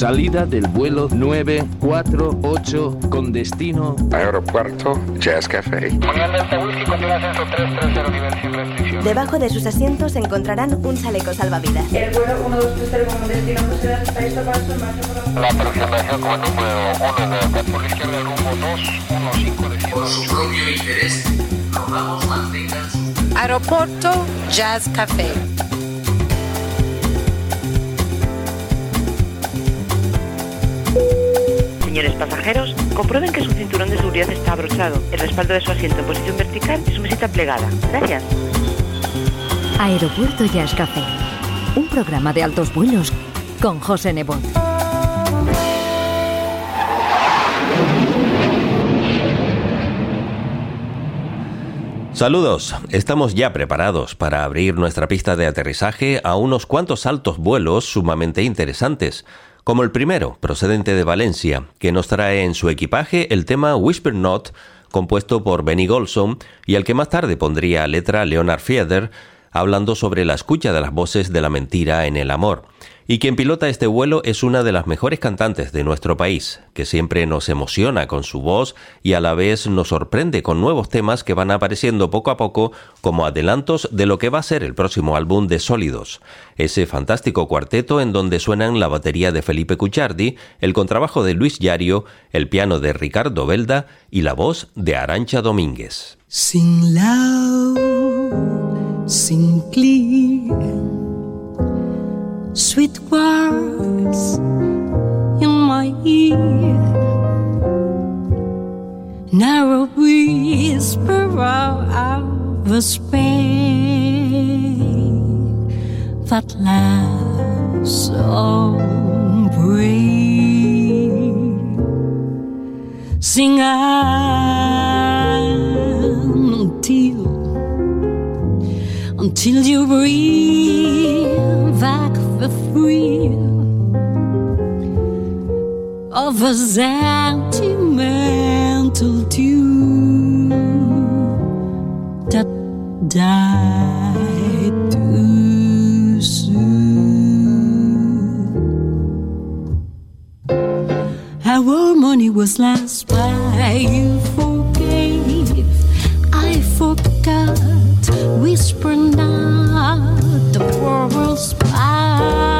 Salida del vuelo 948 con destino Aeropuerto Jazz Café. Debajo de sus asientos encontrarán un chaleco salvavidas. El vuelo 1230 con destino por La aproximación con número 1 de por la izquierda el rumbo 215 de Por su propio interés, rogamos mantengan su Aeropuerto Jazz Café. Señores pasajeros, comprueben que su cinturón de seguridad está abrochado, el respaldo de su asiento en posición vertical y su mesita plegada. Gracias. Aeropuerto Jazz Café. Un programa de altos vuelos con José Nebot. Saludos, estamos ya preparados para abrir nuestra pista de aterrizaje a unos cuantos altos vuelos sumamente interesantes, como el primero, procedente de Valencia, que nos trae en su equipaje el tema Whisper Not, compuesto por Benny Golson, y al que más tarde pondría letra Leonard Fieder, hablando sobre la escucha de las voces de la mentira en el amor. Y quien pilota este vuelo es una de las mejores cantantes de nuestro país, que siempre nos emociona con su voz y a la vez nos sorprende con nuevos temas que van apareciendo poco a poco como adelantos de lo que va a ser el próximo álbum de Sólidos, ese fantástico cuarteto en donde suenan la batería de Felipe Cuchardi, el contrabajo de Luis Yario, el piano de Ricardo Belda y la voz de Arancha Domínguez. Loud, sing clear, sweet words in my ear. Narrow whisper of a spring that laughs on breeze. Sing until until you back thrill of a sentimental tune that died too soon. Our money was last by you forgave. I forgot, whisper not the world's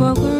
broken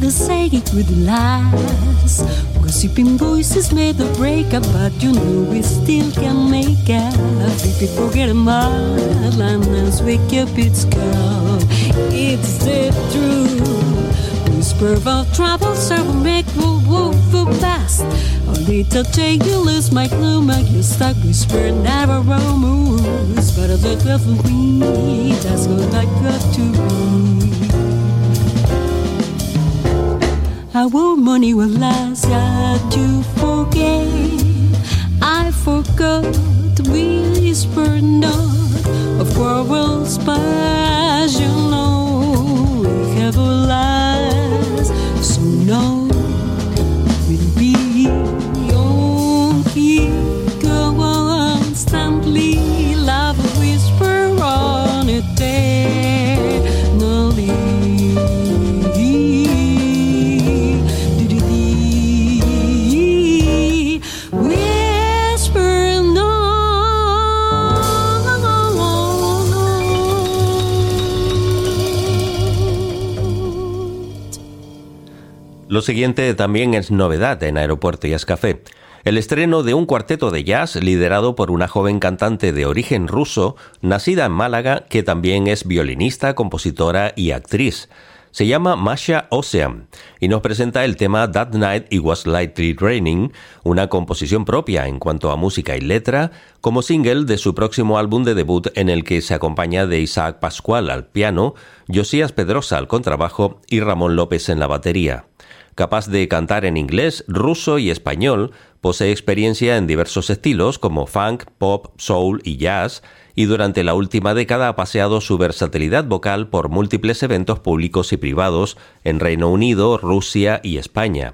the say good lies. Gossiping voices made the breakup, but you know we still can make up. If you forget a mile and wake Cupid's call, it's the truth. Whisper of trouble, so make move the best. A little take you lose my clue, make you stuck. Whisper never moves, but love of me, that's what I got to be. Our money will last, yeah, to forget. I forgot to whisper not of quarrels past, you know, we have a last. So no, Lo siguiente también es novedad en Aeropuerto Jazz Café. El estreno de un cuarteto de jazz liderado por una joven cantante de origen ruso, nacida en Málaga, que también es violinista, compositora y actriz. Se llama Masha Ocean y nos presenta el tema That Night It Was Lightly Raining, una composición propia en cuanto a música y letra, como single de su próximo álbum de debut en el que se acompaña de Isaac Pascual al piano, Josías Pedrosa al contrabajo y Ramón López en la batería. Capaz de cantar en inglés, ruso y español, posee experiencia en diversos estilos como funk, pop, soul y jazz, y durante la última década ha paseado su versatilidad vocal por múltiples eventos públicos y privados en Reino Unido, Rusia y España.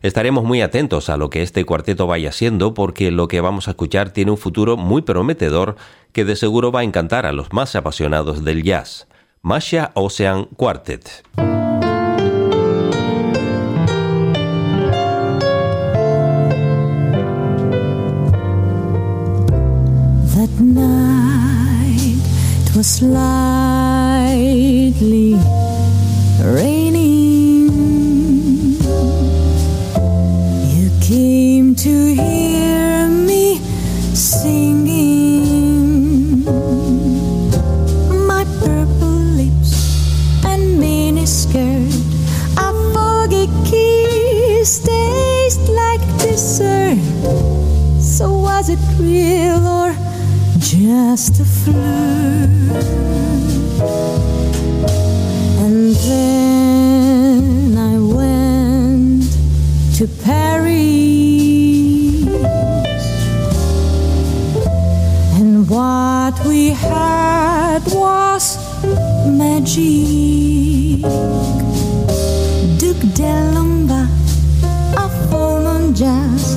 Estaremos muy atentos a lo que este cuarteto vaya haciendo porque lo que vamos a escuchar tiene un futuro muy prometedor que de seguro va a encantar a los más apasionados del jazz. Masha Ocean Quartet. Slightly raining. You came to hear me singing. My purple lips and mini skirt, a foggy kiss taste like dessert. So was it real or just a flirt? And then I went to Paris, and what we had was magic. Duc d'Alamba, a fallen jazz,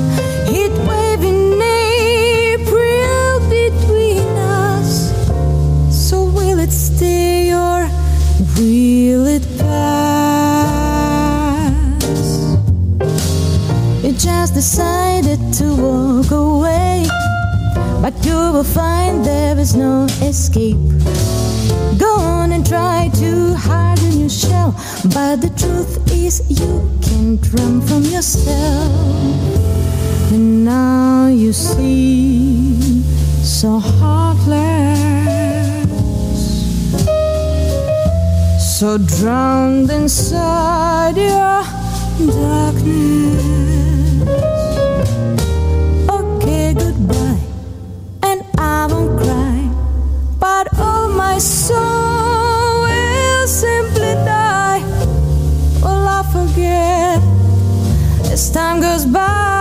decided to walk away, but you will find there is no escape. Go on and try to hide in your shell, but the truth is you can't run from yourself. And now you seem so heartless, so drowned inside your darkness. My soul will simply die. Will I forget as time goes by?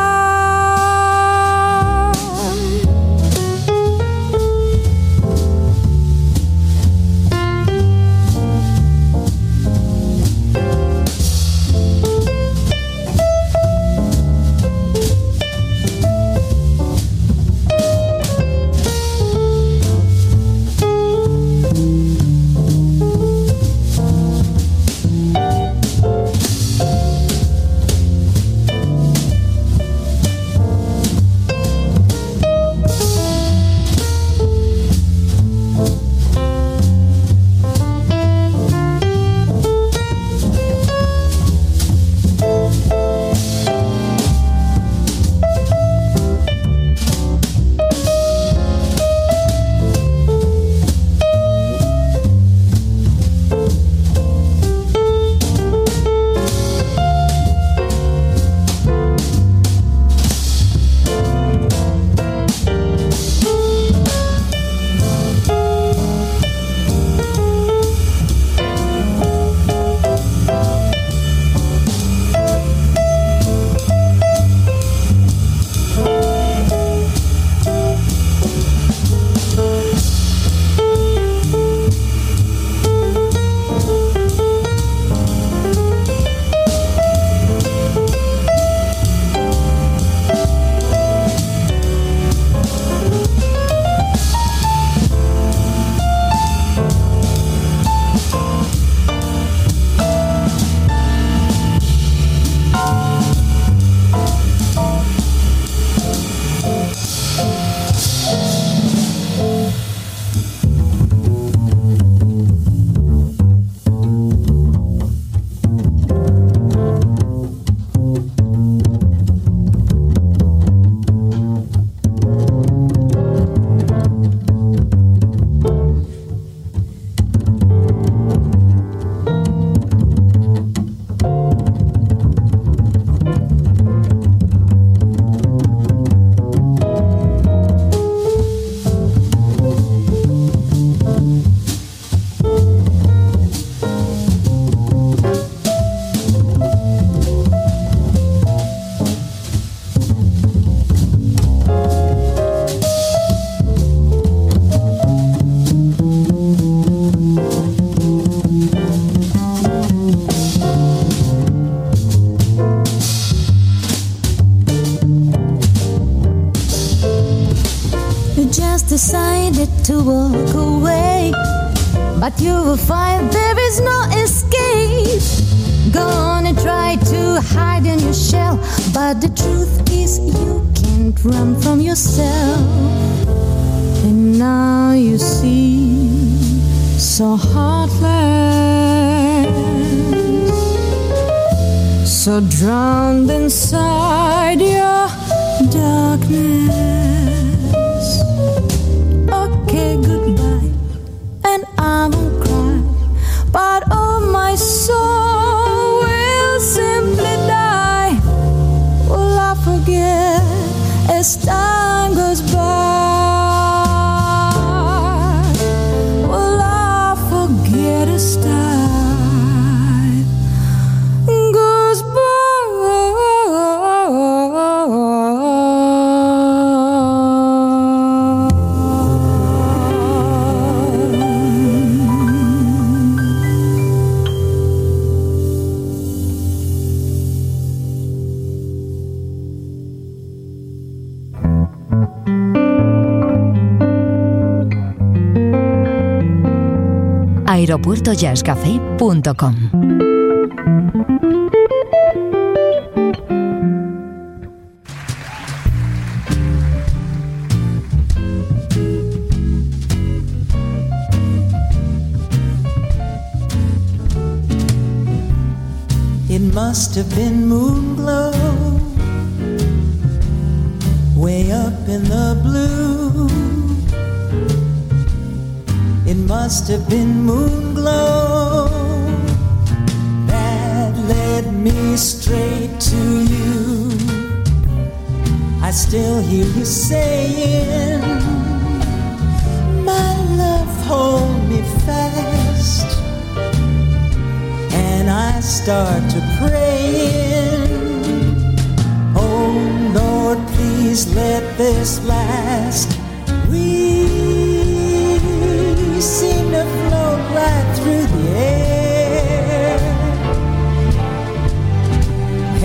Walk away. But you will find there is no escape. Gonna try to hide in your shell. But the truth is, you can't run from yourself. And now you see so heartless, so drowned inside your darkness. As aeropuertojazzcafé.com saying, My love, hold me fast and I start to praying. Oh Lord, please let this last. We seem to float right through the air.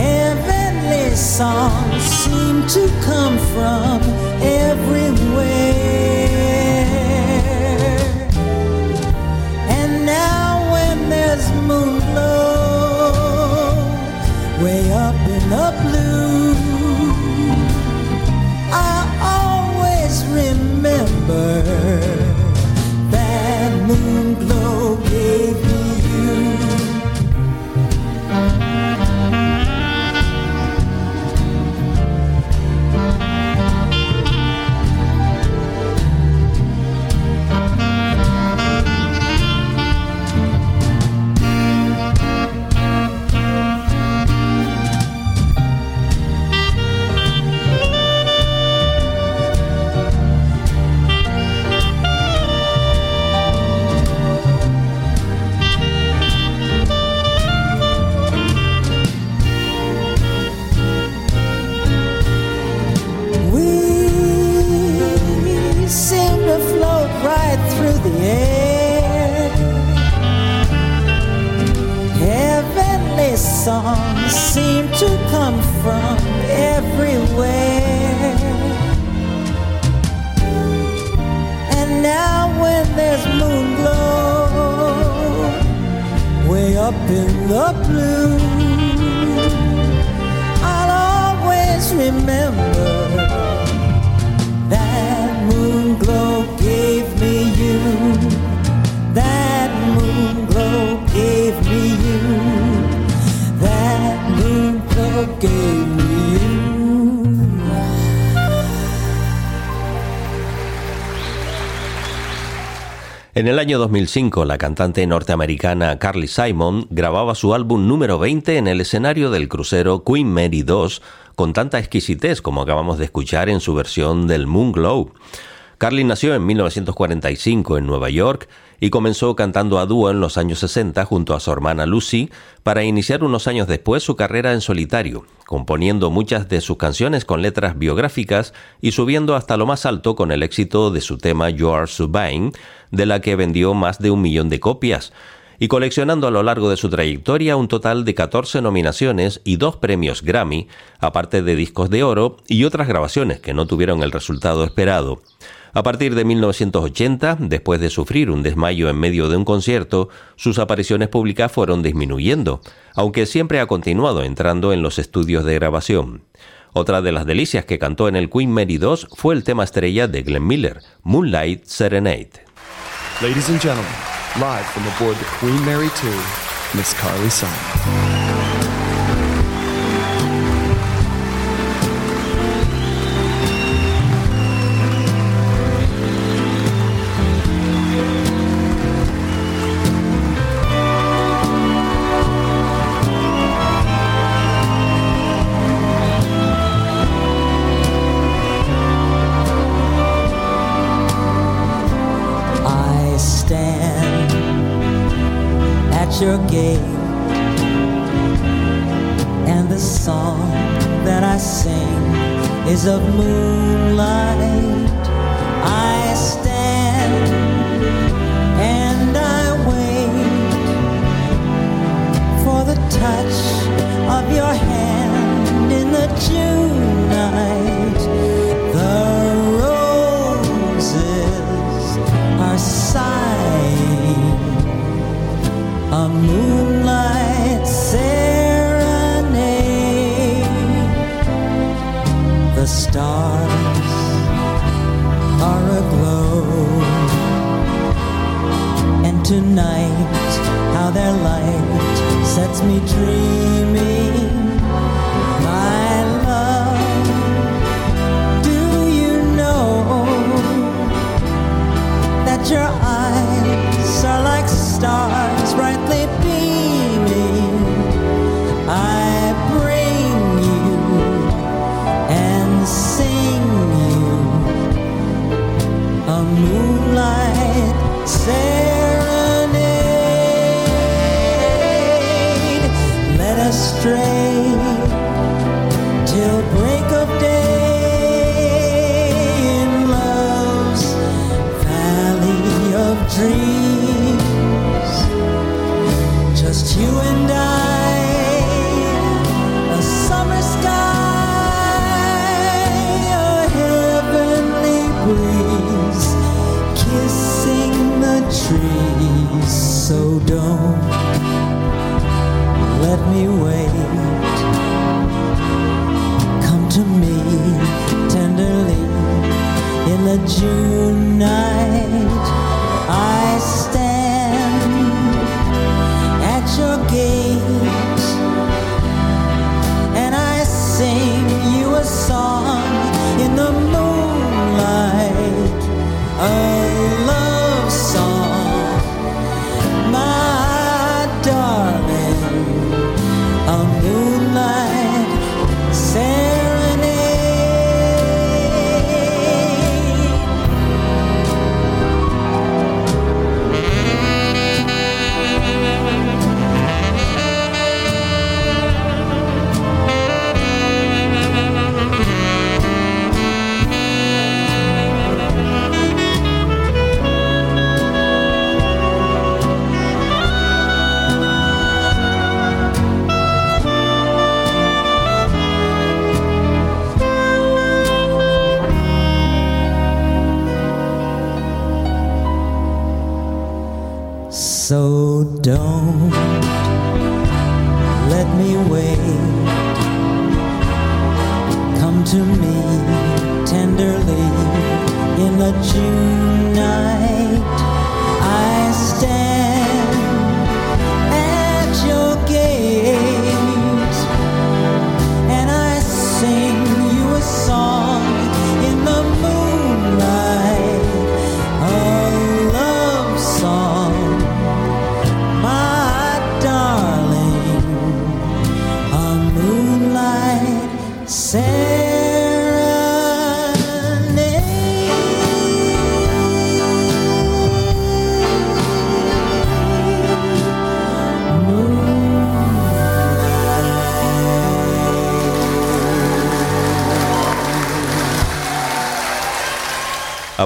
Heavenly songs seem to come from seem to come from everywhere. And now when there's moon glow way up in the blue, I'll always remember En el año 2005, la cantante norteamericana Carly Simon grababa su álbum número 20 en el escenario del crucero Queen Mary II con tanta exquisitez como acabamos de escuchar en su versión del Moon Glow. Carly nació en 1945 en Nueva York y comenzó cantando a dúo en los años 60 junto a su hermana Lucy para iniciar unos años después su carrera en solitario, componiendo muchas de sus canciones con letras biográficas y subiendo hasta lo más alto con el éxito de su tema You Are Subine, de la que vendió más de un millón de copias, y coleccionando a lo largo de su trayectoria un total de 14 nominaciones y dos premios Grammy, aparte de discos de oro y otras grabaciones que no tuvieron el resultado esperado. A partir de 1980, después de sufrir un desmayo en medio de un concierto, sus apariciones públicas fueron disminuyendo, aunque siempre ha continuado entrando en los estudios de grabación. Otra de las delicias que cantó en el Queen Mary II fue el tema estrella de Glenn Miller, Moonlight Serenade. Ladies and gentlemen, live from aboard the Queen Mary II, Miss Carly Simon. dream.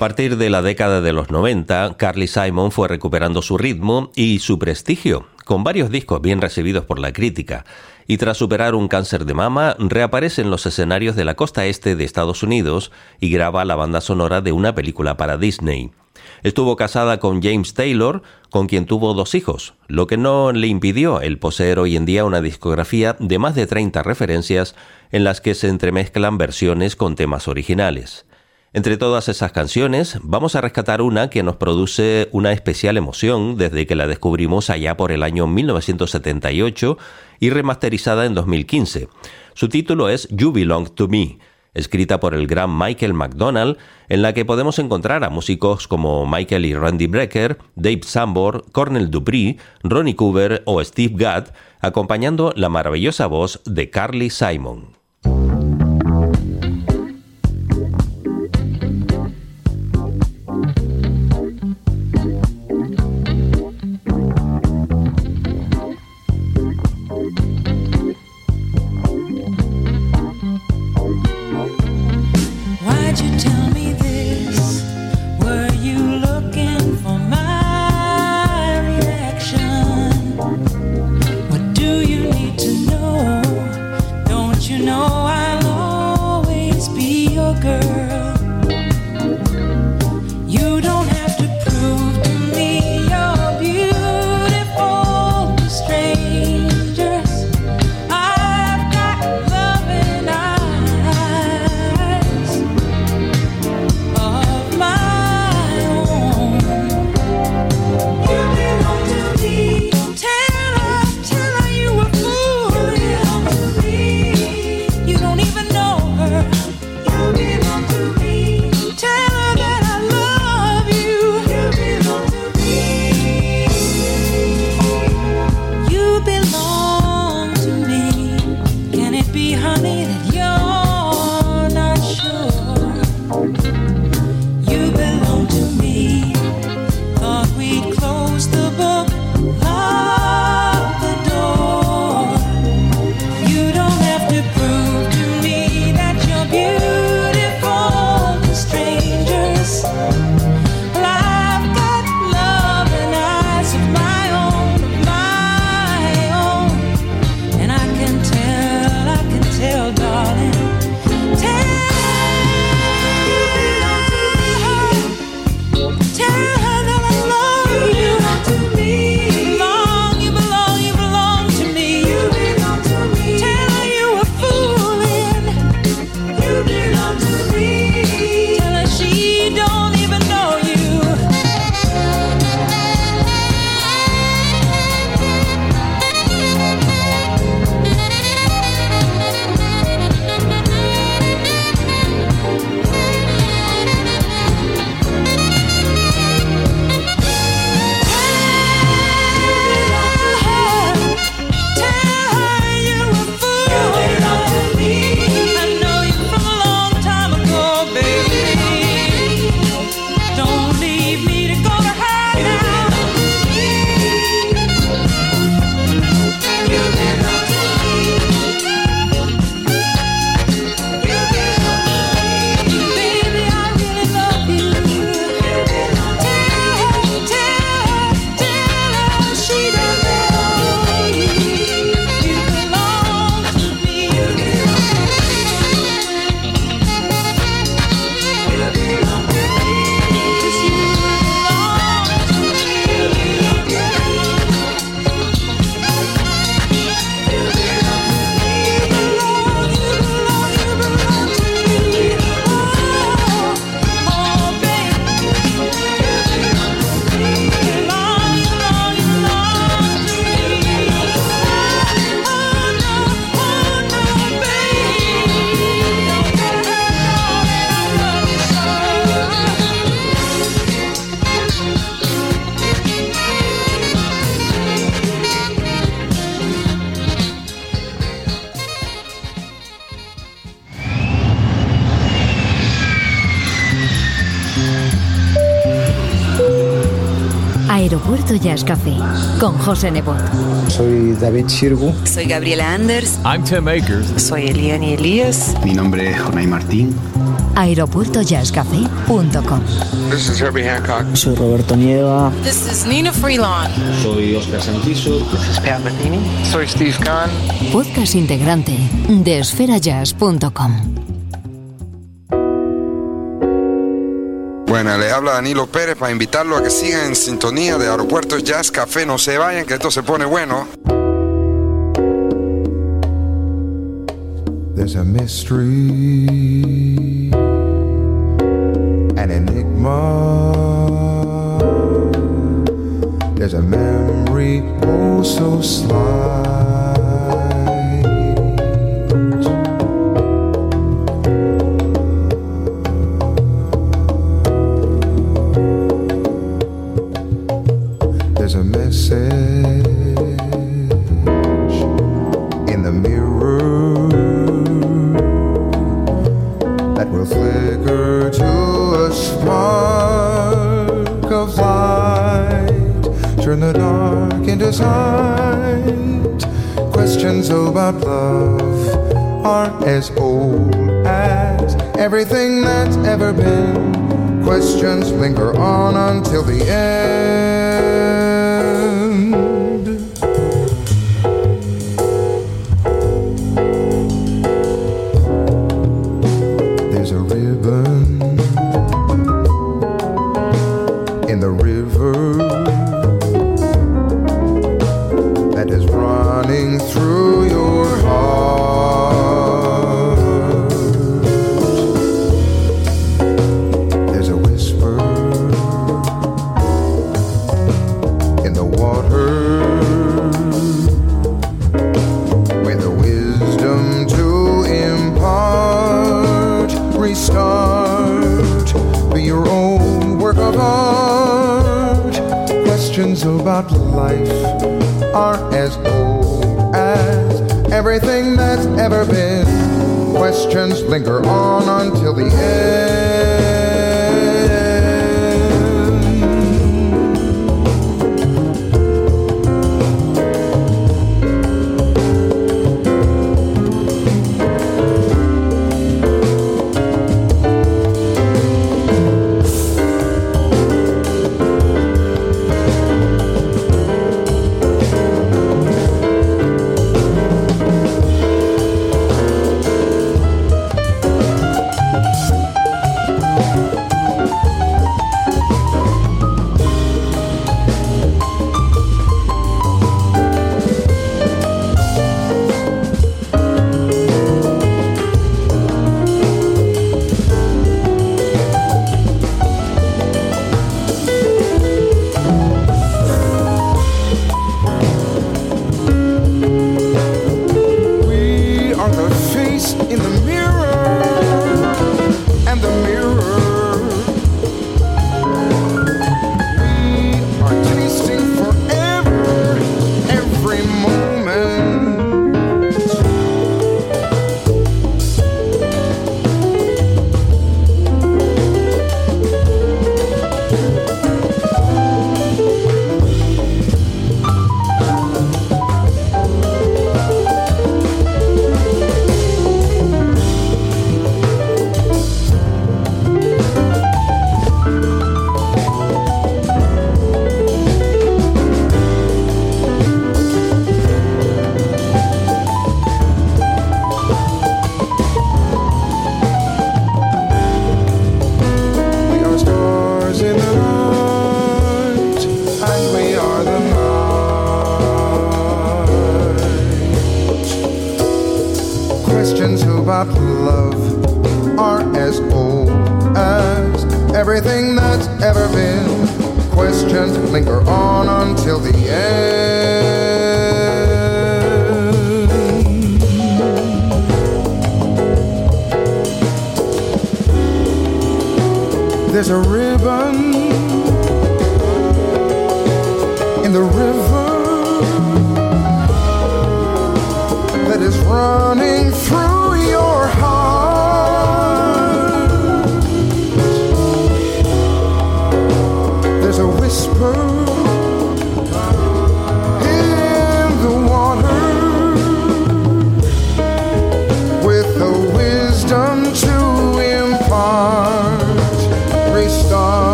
Partir de la década de los 90, Carly Simon fue recuperando su ritmo y su prestigio, con varios discos bien recibidos por la crítica, y tras superar un cáncer de mama, reaparece en los escenarios de la costa este de Estados Unidos y graba la banda sonora de una película para Disney. Estuvo casada con James Taylor, con quien tuvo dos hijos, lo que no le impidió el poseer hoy en día una discografía de más de 30 referencias en las que se entremezclan versiones con temas originales. Entre todas esas canciones, vamos a rescatar una que nos produce una especial emoción desde que la descubrimos allá por el año 1978 y remasterizada en 2015. Su título es You Belong to Me, escrita por el gran Michael McDonald, en la que podemos encontrar a músicos como Michael y Randy Brecker, Dave Sambor, Cornel Dupree, Ronnie Cooper o Steve Gadd, acompañando la maravillosa voz de Carly Simon. Aeropuerto Jazz Café con José Nebot. Soy David Shirgu. Soy Gabriela Anders. I'm Tim Akers. Soy Eliani Elías. Mi nombre es Jonay Martín. aeropuertojazzcafé.com. This is Herbie Hancock. Soy Roberto Nieva. This is Nina Freelon. Soy Oscar Santiso. This is Pat Metheny. Soy Steve Kahn. Podcast integrante de esferajazz.com. Bueno, les habla Danilo Pérez para invitarlo a que sigan en sintonía de Aeropuertos Jazz Café. No se vayan, que esto se pone bueno. There's a mystery, an enigma. There's a memory oh so slight.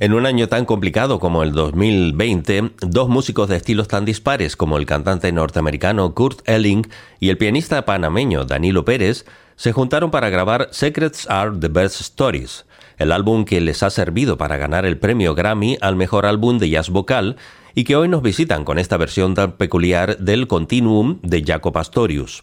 En un año tan complicado como el 2020, dos músicos de estilos tan dispares como el cantante norteamericano Kurt Elling y el pianista panameño Danilo Pérez se juntaron para grabar Secrets Are the Best Stories, el álbum que les ha servido para ganar el premio Grammy al mejor álbum de jazz vocal y que hoy nos visitan con esta versión tan peculiar del Continuum de Jaco Pastorius.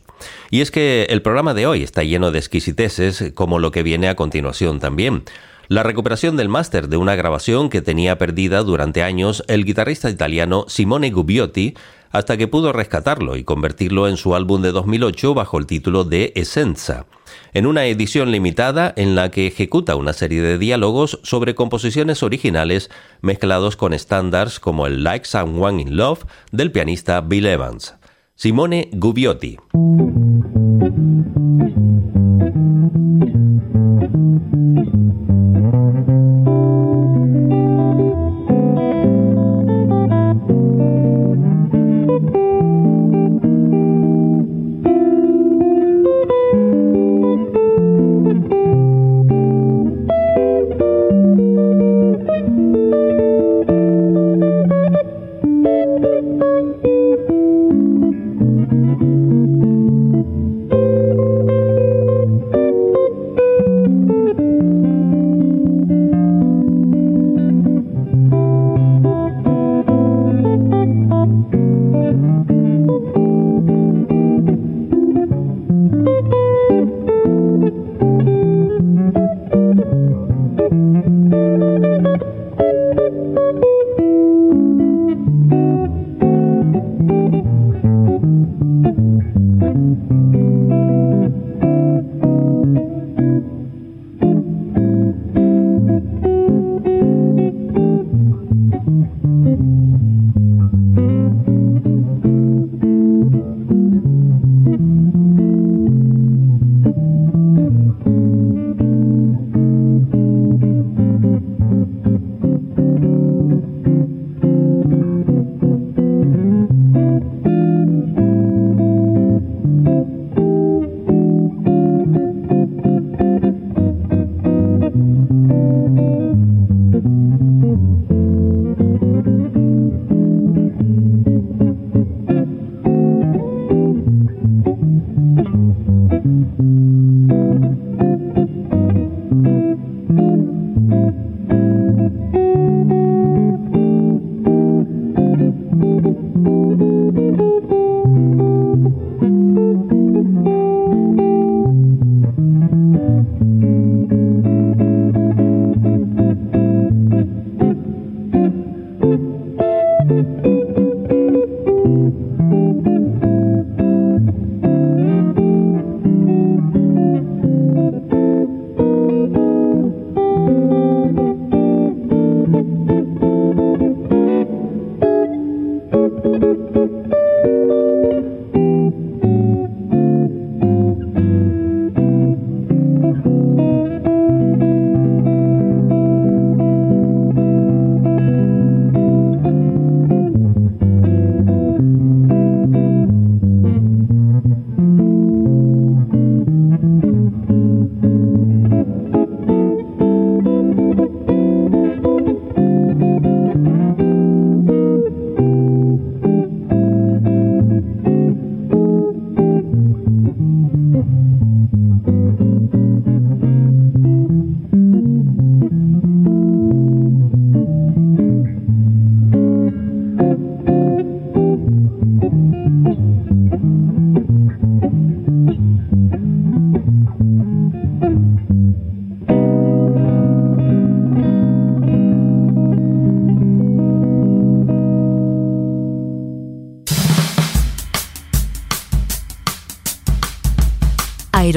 Y es que el programa de hoy está lleno de exquisiteces como lo que viene a continuación también. La recuperación del máster de una grabación que tenía perdida durante años el guitarrista italiano Simone Gubbiotti hasta que pudo rescatarlo y convertirlo en su álbum de 2008 bajo el título de Essenza, en una edición limitada en la que ejecuta una serie de diálogos sobre composiciones originales mezclados con estándares como el Like Someone in Love del pianista Bill Evans. Simone Gubbiotti. Mm-hmm.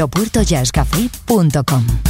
aeropuertojazzcafé.com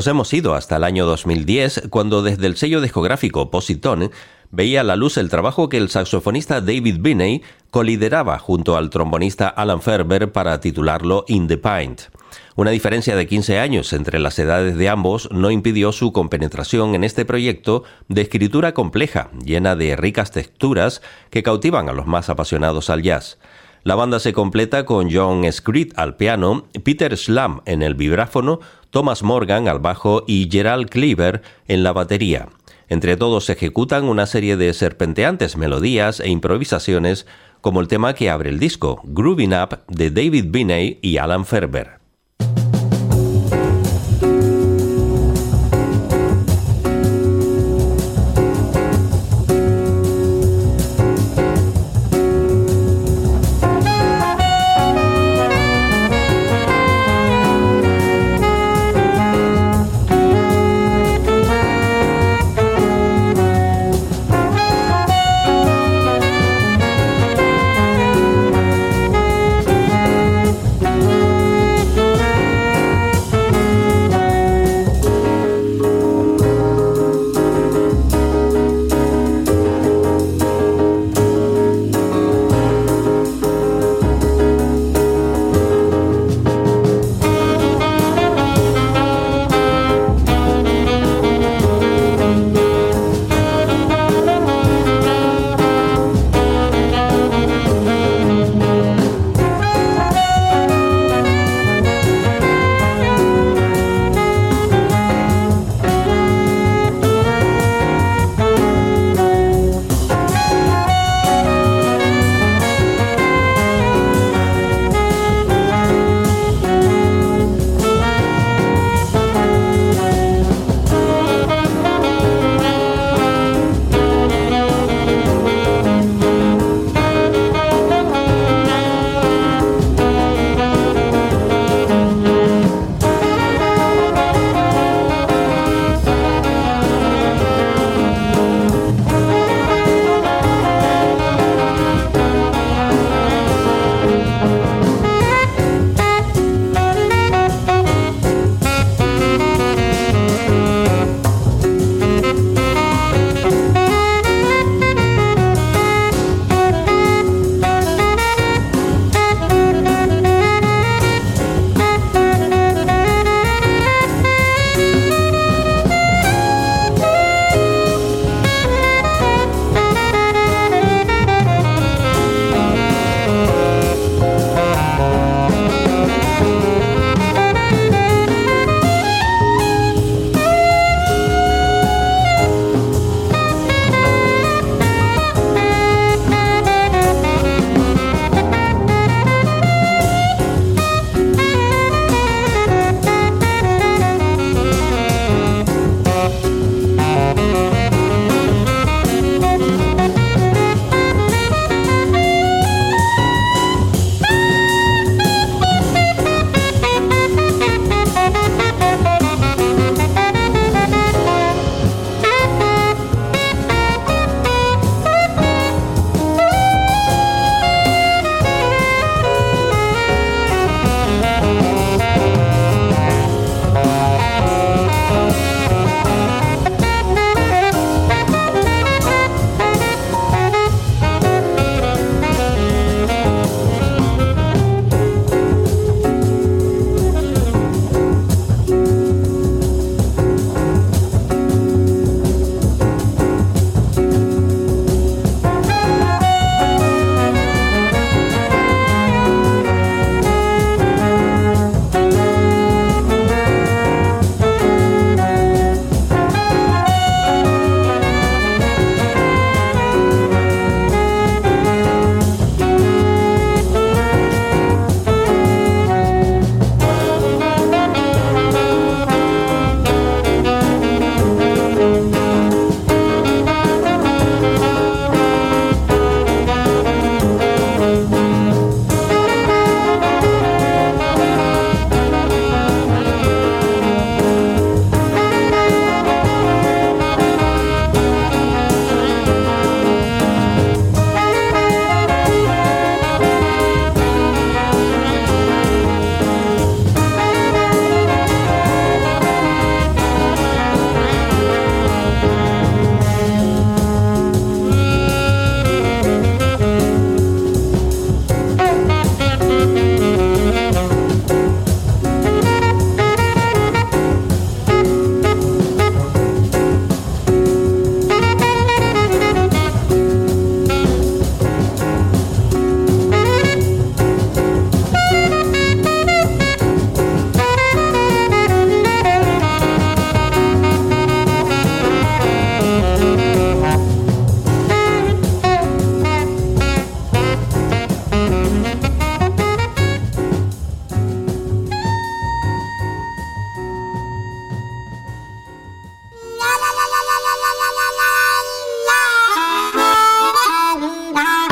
Nos hemos ido hasta el año 2010, cuando desde el sello discográfico Positone veía a la luz el trabajo que el saxofonista David Binney colideraba junto al trombonista Alan Ferber para titularlo In the Pint. Una diferencia de 15 años entre las edades de ambos no impidió su compenetración en este proyecto de escritura compleja, llena de ricas texturas que cautivan a los más apasionados al jazz. La banda se completa con John Screed al piano, Peter Slam en el vibráfono, Thomas Morgan al bajo y Gerald Cleaver en la batería. Entre todos ejecutan una serie de serpenteantes melodías e improvisaciones como el tema que abre el disco, Grooving Up de David Binney y Alan Ferber.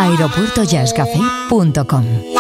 aeropuertojazzcafé.com.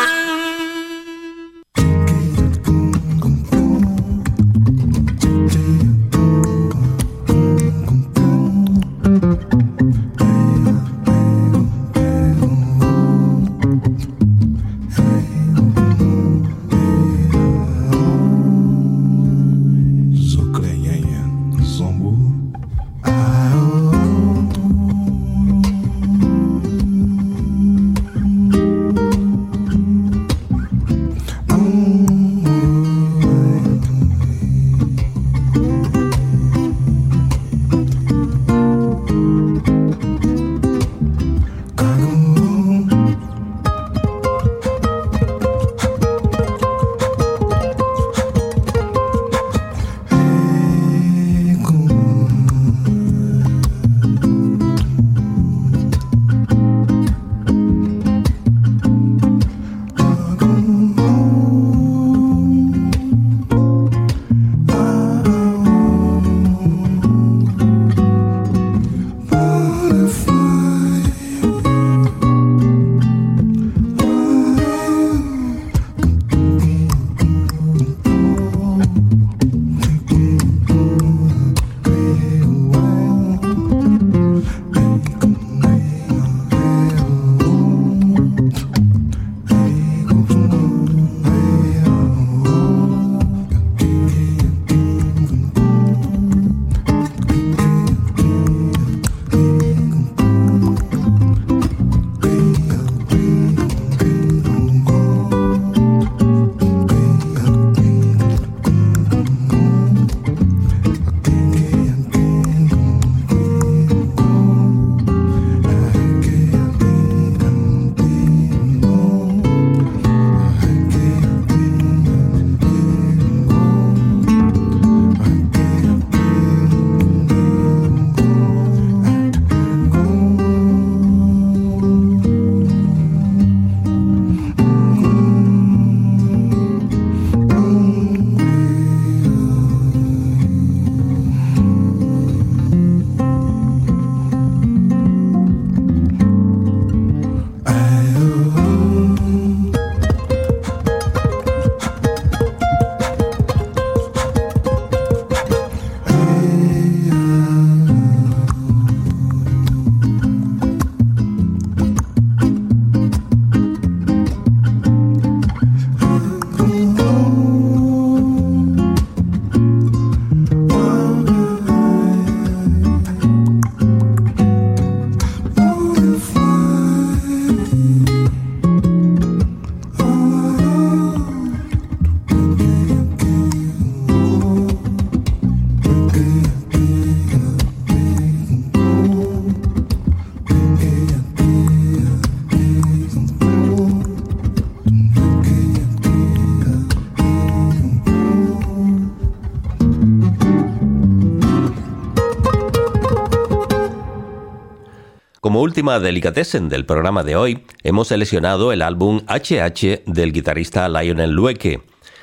Como última delicatessen del programa de hoy, hemos seleccionado el álbum HH del guitarrista Lionel Lueke.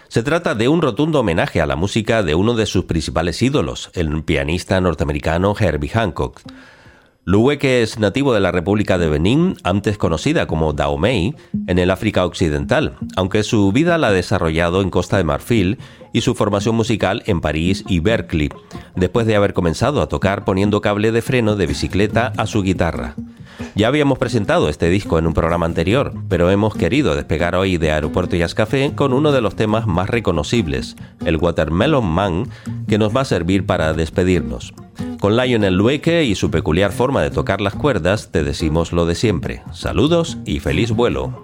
Se trata de un rotundo homenaje a la música de uno de sus principales ídolos, el pianista norteamericano Herbie Hancock. Lueke es nativo de la República de Benín, antes conocida como Dahomey, en el África Occidental, aunque su vida la ha desarrollado en Costa de Marfil y su formación musical en París y Berkeley, después de haber comenzado a tocar poniendo cable de freno de bicicleta a su guitarra. Ya habíamos presentado este disco en un programa anterior, pero hemos querido despegar hoy de Aeropuerto Jazz Café con uno de los temas más reconocibles, el Watermelon Man, que nos va a servir para despedirnos. Con Lionel Lueke y su peculiar forma de tocar las cuerdas, te decimos lo de siempre. Saludos y feliz vuelo.